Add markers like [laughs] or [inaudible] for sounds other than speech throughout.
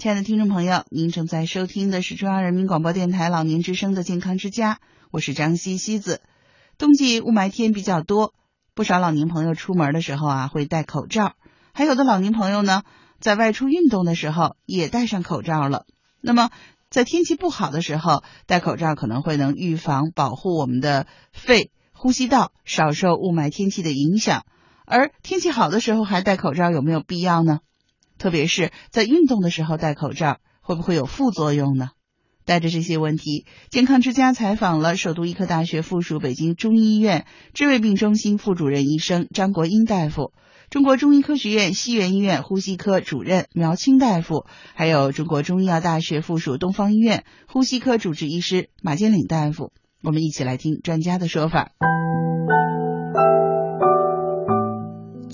亲爱的听众朋友，您正在收听的是中央人民广播电台老年之声的健康之家，我是张西西子。冬季雾霾天比较多，不少老年朋友出门的时候啊会戴口罩，还有的老年朋友呢在外出运动的时候也戴上口罩了。那么在天气不好的时候，戴口罩可能会能预防保护我们的肺、呼吸道少受雾霾天气的影响。而天气好的时候还戴口罩有没有必要呢？特别是在运动的时候戴口罩，会不会有副作用呢？带着这些问题，健康之家采访了首都医科大学附属北京中医医院治胃病中心副主任医生张国英大夫，中国中医科学院西园医院呼吸科主任苗青大夫，还有中国中医药大学附属东方医院呼吸科主治医师马建岭大夫。我们一起来听专家的说法。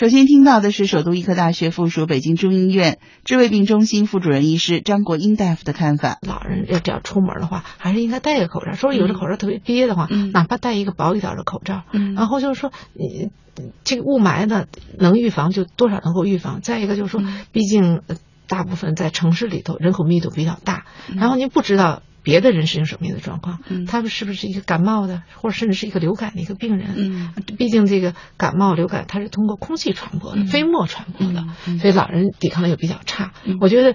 首先听到的是首都医科大学附属北京中医院治胃病中心副主任医师张国英大夫的看法。老人要只要出门的话，还是应该戴个口罩。说有的口罩特别憋的话，哪怕戴一个薄一点的口罩。然后就是说，你这个雾霾呢，能预防就多少能够预防。再一个就是说，毕竟大部分在城市里头人口密度比较大，然后您不知道。别的人是什么样的状况？他们是不是一个感冒的，或者甚至是一个流感的一个病人？嗯，毕竟这个感冒、流感它是通过空气传播的，飞沫传播的，所以老人抵抗力又比较差。我觉得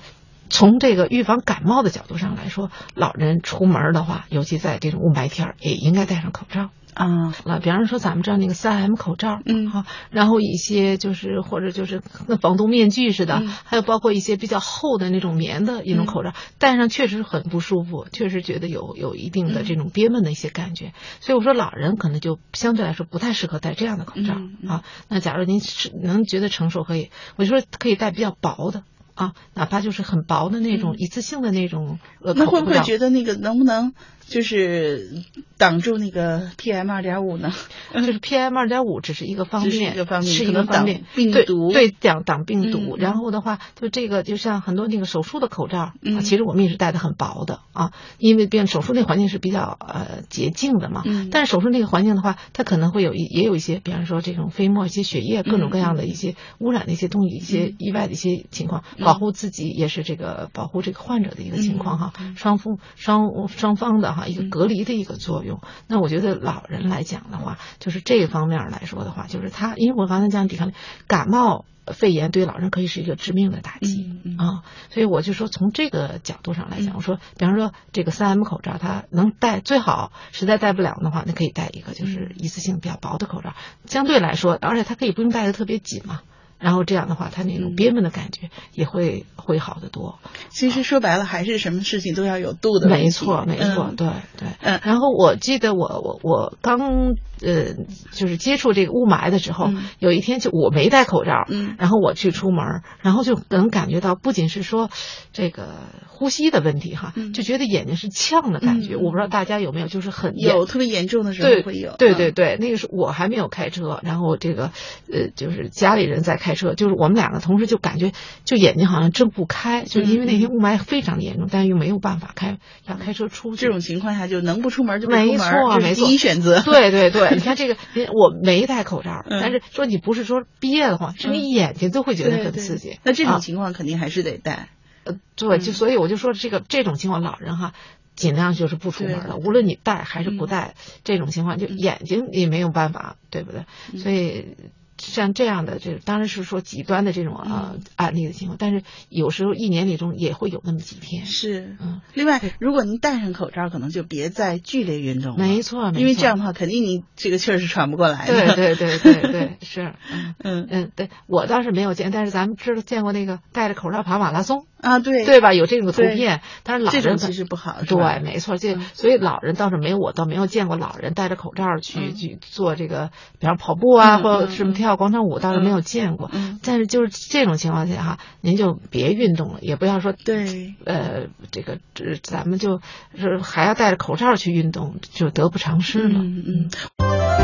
从这个预防感冒的角度上来说，老人出门的话，尤其在这种雾霾天也应该戴上口罩。啊，那比方说咱们知道那个三 M 口罩，嗯，哈，然后一些就是或者就是跟防毒面具似的，还有包括一些比较厚的那种棉的一种口罩，戴上确实很不舒服，确实觉得有有一定的这种憋闷的一些感觉。所以我说老人可能就相对来说不太适合戴这样的口罩啊。那假如您是能觉得承受，可以，我就说可以戴比较薄的。啊，哪怕就是很薄的那种一次性的那种，呃，那会不会觉得那个能不能就是挡住那个 PM 二点五呢？就是 PM 二点五只是一个方面，一个方面，是一个方面，病毒对挡挡病毒。然后的话，就这个就像很多那个手术的口罩，嗯，其实我们也是戴的很薄的啊，因为变手术那环境是比较呃洁净的嘛。嗯。但是手术那个环境的话，它可能会有一也有一些，比方说这种飞沫、一些血液、各种各样的一些污染的一些东西、一些意外的一些情况。保护自己也是这个保护这个患者的一个情况哈，双方双双方的哈一个隔离的一个作用。那我觉得老人来讲的话，就是这方面来说的话，就是他，因为我刚才讲抵抗力，感冒肺炎对老人可以是一个致命的打击啊，所以我就说从这个角度上来讲，我说比方说这个三 M 口罩，它能戴最好，实在戴不了的话，那可以戴一个就是一次性比较薄的口罩，相对来说，而且它可以不用戴的特别紧嘛。然后这样的话，他那种憋闷的感觉也会会好得多。其实说白了，还是什么事情都要有度的。没错，没错，对对。嗯。然后我记得我我我刚呃就是接触这个雾霾的时候，有一天就我没戴口罩，嗯，然后我去出门，然后就能感觉到，不仅是说这个呼吸的问题哈，就觉得眼睛是呛的感觉。我不知道大家有没有，就是很有特别严重的时候会有。对对对，那个时候我还没有开车，然后这个呃就是家里人在。开车就是我们两个同时就感觉就眼睛好像睁不开，就因为那天雾霾非常的严重，但是又没有办法开，要开车出去。这种情况下就能不出门就没错，没错，第一选择。对对对，[laughs] 你看这个，我没戴口罩，但是说你不是说憋得慌，是你眼睛都会觉得很刺激。那这种情况肯定还是得戴。呃，对，就所以我就说这个这种情况，老人哈尽量就是不出门了，无论你戴还是不戴，这种情况就眼睛也没有办法，对不对？所以。像这样的，这当然是说极端的这种呃案例的情况，但是有时候一年里中也会有那么几天。是，嗯。另外，如果您戴上口罩，可能就别再剧烈运动了。没错，因为这样的话，肯定你这个气儿是喘不过来的。对对对对对，是，[laughs] 嗯嗯嗯，对我倒是没有见，但是咱们知道见过那个戴着口罩跑马拉松啊，对对吧？有这种图片，但是老人其实不好。对，没错，这所以老人倒是没有，我倒没有见过老人戴着口罩去去做这个，比方跑步啊，或者什么跳广场舞，倒是没有见过。但是就是这种情况下哈，您就别运动了，也不要说对，呃，这个这咱们就是还要戴着口罩去运动，就得不偿失了。嗯嗯。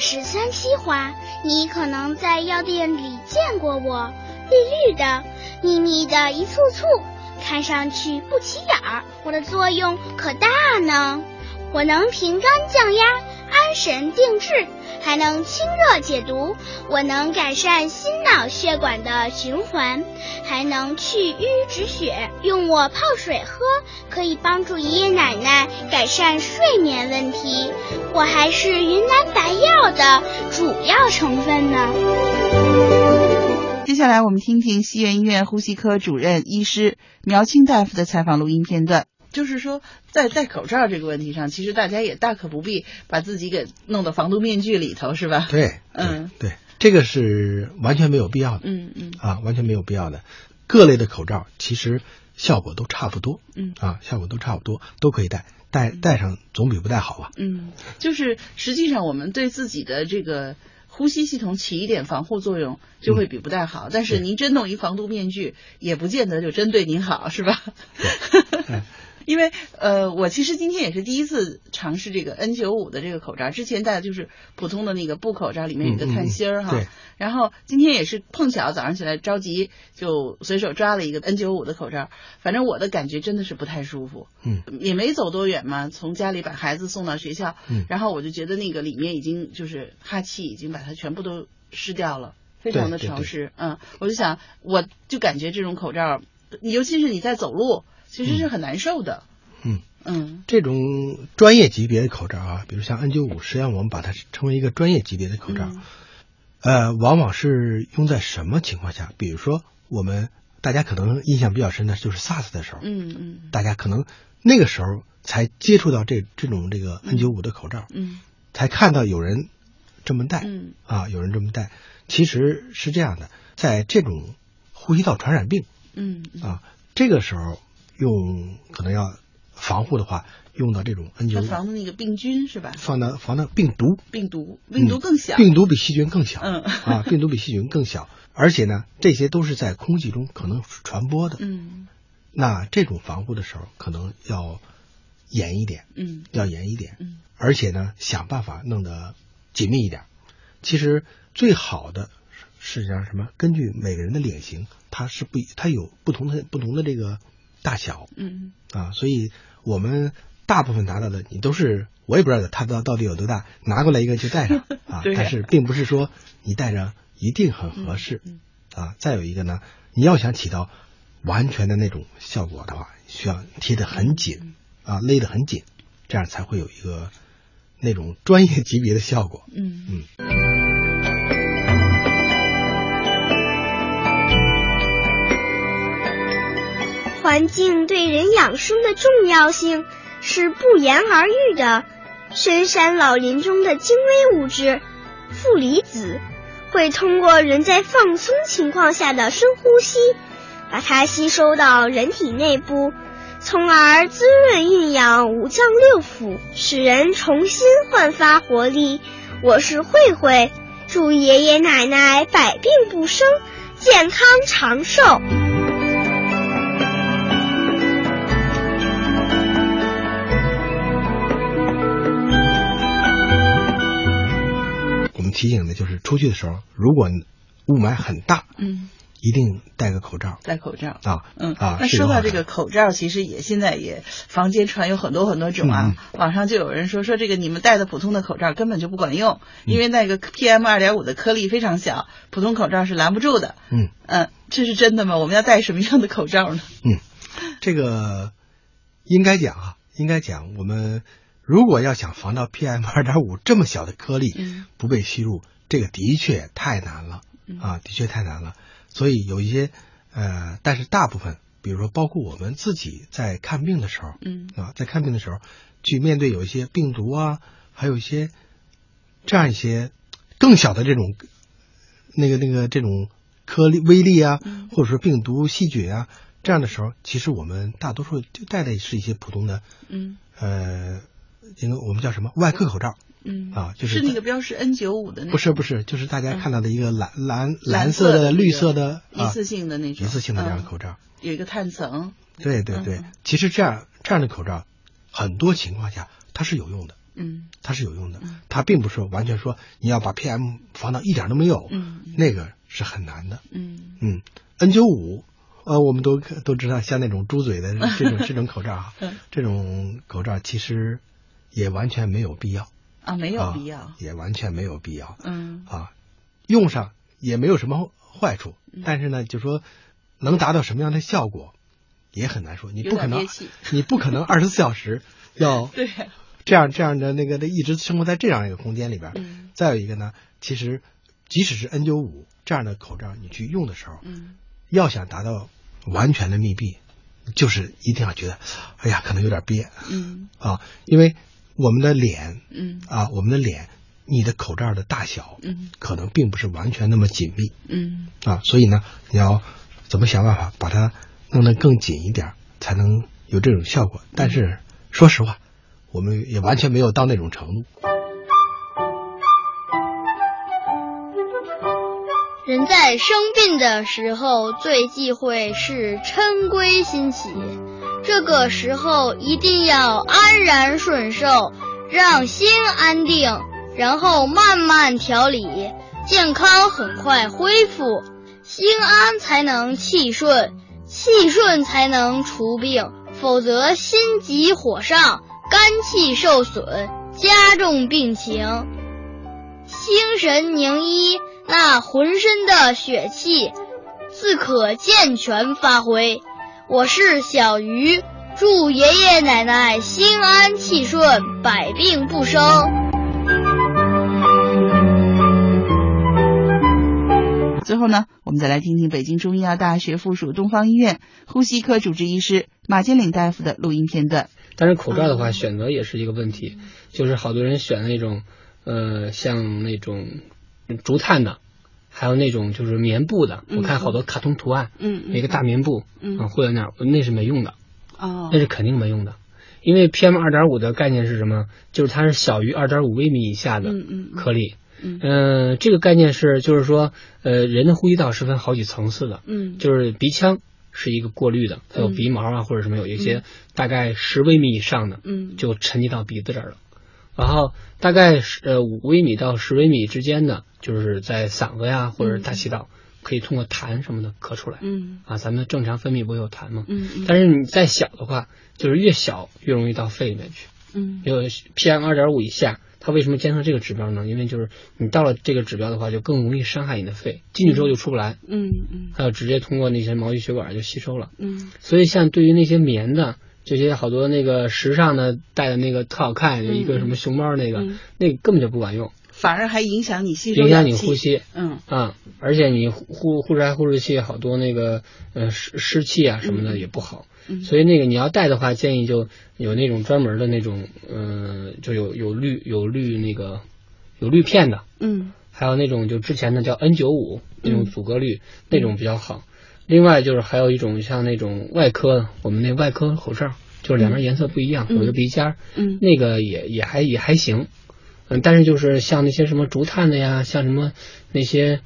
是三七花，你可能在药店里见过我，绿绿的，密密的一簇簇，看上去不起眼儿。我的作用可大呢，我能平肝降压、神定志，还能清热解毒。我能改善心脑血管的循环，还能去瘀止血。用我泡水喝，可以帮助爷爷奶奶改善睡眠问题。我还是云南白药的主要成分呢。接下来我们听听西苑医院呼吸科主任医师苗青大夫的采访录音片段。就是说，在戴口罩这个问题上，其实大家也大可不必把自己给弄到防毒面具里头，是吧？对，嗯，对，这个是完全没有必要的。嗯嗯，啊，完全没有必要的。各类的口罩其实效果都差不多。嗯，啊，效果都差不多，都可以戴，戴戴上总比不戴好吧？嗯，就是实际上我们对自己的这个呼吸系统起一点防护作用，就会比不戴好。但是您真弄一防毒面具，也不见得就真对您好，是吧？因为呃，我其实今天也是第一次尝试这个 N 九五的这个口罩，之前戴的就是普通的那个布口罩，里面有个碳芯儿哈。然后今天也是碰巧早上起来着急，就随手抓了一个 N 九五的口罩。反正我的感觉真的是不太舒服。嗯。也没走多远嘛，从家里把孩子送到学校，嗯。然后我就觉得那个里面已经就是哈气已经把它全部都湿掉了，非常的潮湿。嗯。我就想，我就感觉这种口罩，尤其是你在走路。其实是很难受的。嗯嗯，这种专业级别的口罩啊，比如像 N95，实际上我们把它称为一个专业级别的口罩。呃，往往是用在什么情况下？比如说，我们大家可能印象比较深的就是 SARS 的时候。嗯嗯。大家可能那个时候才接触到这这种这个 N95 的口罩。嗯。才看到有人这么戴。嗯。啊，有人这么戴，其实是这样的，在这种呼吸道传染病。嗯。啊，这个时候。用可能要防护的话，用到这种 N95，防的那个病菌是吧？放的防的病毒，病毒病毒更小，病毒比细菌更小，嗯啊，病毒比细菌更小，而且呢，这些都是在空气中可能传播的，嗯，那这种防护的时候可能要严一点，嗯，要严一点，嗯，而且呢，想办法弄得紧密一点。其实最好的是让什么？根据每个人的脸型，它是不，它有不同的不同的这个。大小，嗯啊，所以我们大部分拿到的，你都是我也不知道它到到底有多大，拿过来一个就戴上 [laughs] 啊。但是并不是说你戴着一定很合适啊。再有一个呢，你要想起到完全的那种效果的话，需要贴得很紧啊，勒得很紧，这样才会有一个那种专业级别的效果。嗯嗯。环境对人养生的重要性是不言而喻的。深山老林中的精微物质负离子，会通过人在放松情况下的深呼吸，把它吸收到人体内部，从而滋润运养五脏六腑，使人重新焕发活力。我是慧慧，祝爷爷奶奶百病不生，健康长寿。提醒的就是出去的时候，如果雾霾很大，嗯，一定戴个口罩。戴口罩啊，嗯啊。那说到这个口罩，其实也现在也房间传有很多很多种啊。网上就有人说说这个你们戴的普通的口罩根本就不管用，因为那个 PM 二点五的颗粒非常小，普通口罩是拦不住的。嗯嗯，这是真的吗？我们要戴什么样的口罩呢？嗯，这个应该讲啊，应该讲我们。如果要想防到 PM 二点五这么小的颗粒不被吸入，这个的确太难了啊，的确太难了。所以有一些呃，但是大部分，比如说包括我们自己在看病的时候，嗯啊，在看病的时候去面对有一些病毒啊，还有一些这样一些更小的这种那个那个这种颗粒微粒啊，或者说病毒细菌啊，这样的时候，其实我们大多数就带的是一些普通的，嗯呃。因为我们叫什么外科口罩，嗯啊，就是是那个标识 N 九五的那不是不是，就是大家看到的一个蓝蓝蓝色的、绿色的一次性的那种一次性的这样的口罩，有一个碳层。对对对，其实这样这样的口罩，很多情况下它是有用的，嗯，它是有用的，它并不是完全说你要把 PM 防到一点都没有，嗯，那个是很难的，嗯嗯，N 九五。呃，我们都都知道，像那种猪嘴的这种这种口罩啊，[laughs] 这种口罩其实。也完全没有必要啊，没有必要，也完全没有必要。嗯啊，用上也没有什么坏处，但是呢，就说能达到什么样的效果，也很难说。你不可能，[laughs] 你不可能二十四小时 [laughs] 要对这样这样的那个的一直生活在这样一个空间里边。嗯。再有一个呢，其实即使是 N 九五这样的口罩，你去用的时候，嗯，要想达到完全的密闭，就是一定要觉得，哎呀，可能有点憋。嗯。啊，因为。我们的脸，嗯啊，我们的脸，你的口罩的大小，嗯，可能并不是完全那么紧密，嗯，啊，所以呢，你要怎么想办法把它弄得更紧一点，才能有这种效果。但是说实话，我们也完全没有到那种程度。人在生病的时候，最忌讳是嗔归心起。这个时候一定要安然顺受，让心安定，然后慢慢调理，健康很快恢复。心安才能气顺，气顺才能除病，否则心急火上，肝气受损，加重病情。心神凝一，那浑身的血气自可健全发挥。我是小鱼，祝爷爷奶奶心安气顺，百病不生。最后呢，我们再来听听北京中医药大学附属东方医院呼吸科主治医师马金岭大夫的录音片段。但是口罩的话，选择也是一个问题，就是好多人选那种，呃，像那种竹炭的。还有那种就是棉布的，我看好多卡通图案，嗯，一个大棉布，嗯，或者那儿，那是没用的，哦，那是肯定没用的，因为 PM 二点五的概念是什么？就是它是小于二点五微米以下的颗粒，嗯，这个概念是就是说，呃，人的呼吸道是分好几层次的，嗯，就是鼻腔是一个过滤的，它有鼻毛啊或者什么有一些大概十微米以上的，嗯，就沉积到鼻子这儿了。然后大概是呃五微米到十微米之间的，就是在嗓子呀或者大气道，可以通过痰什么的咳出来。嗯啊，咱们正常分泌不会有痰吗？嗯嗯。但是你再小的话，就是越小越容易到肺里面去。嗯。有 PM 二点五以下，它为什么监测这个指标呢？因为就是你到了这个指标的话，就更容易伤害你的肺，进去之后就出不来。嗯嗯。还有直接通过那些毛细血管就吸收了。嗯。所以像对于那些棉的。这些好多那个时尚的戴的那个特好看，有一个什么熊猫那个，那个根本就不管用，反而还影响你吸收，影响你呼吸。嗯。啊，而且你呼呼出来呼出去好多那个呃湿湿气啊什么的也不好。嗯，所以那个你要戴的话，建议就有那种专门的那种，嗯，就有有滤有滤那个有滤片的。嗯，还有那种就之前的叫 N 九五那种阻隔滤那种比较好。另外就是还有一种像那种外科，我们那外科口罩，就是两边颜色不一样，有个鼻尖，嗯，那个也也还也还行，嗯，但是就是像那些什么竹炭的呀，像什么那些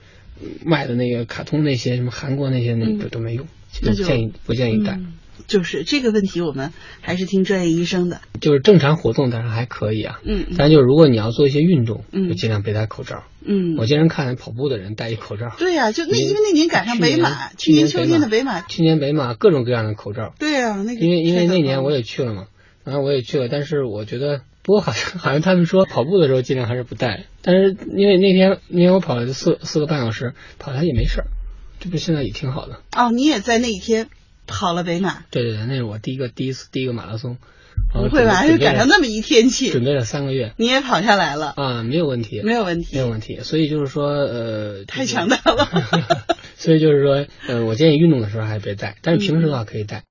卖的那个卡通那些什么韩国那些那个都没用，那就建议不建议戴。就是这个问题，我们还是听专业医生的。就是正常活动当然还可以啊，嗯，但就是如果你要做一些运动，嗯，就尽量别戴口罩。嗯，我经常看跑步的人戴一口罩。对呀，就那因为那年赶上北马，去年秋天的北马，去年北马各种各样的口罩。对呀，那个因为因为那年我也去了嘛，然后我也去了，但是我觉得，不过好像好像他们说跑步的时候尽量还是不戴，但是因为那天那天我跑了四四个半小时，跑下来也没事儿，这不现在也挺好的。哦，你也在那一天。跑了北马，对对对，那是我第一个第一次第一个马拉松。不会吧？就赶上那么一天气，准备了三个月，你也跑下来了啊？没有问题，没有问题，没有问题。所以就是说，呃，太强大了。[laughs] 所以就是说，呃，我建议运动的时候还是别带，但是平时的话可以戴。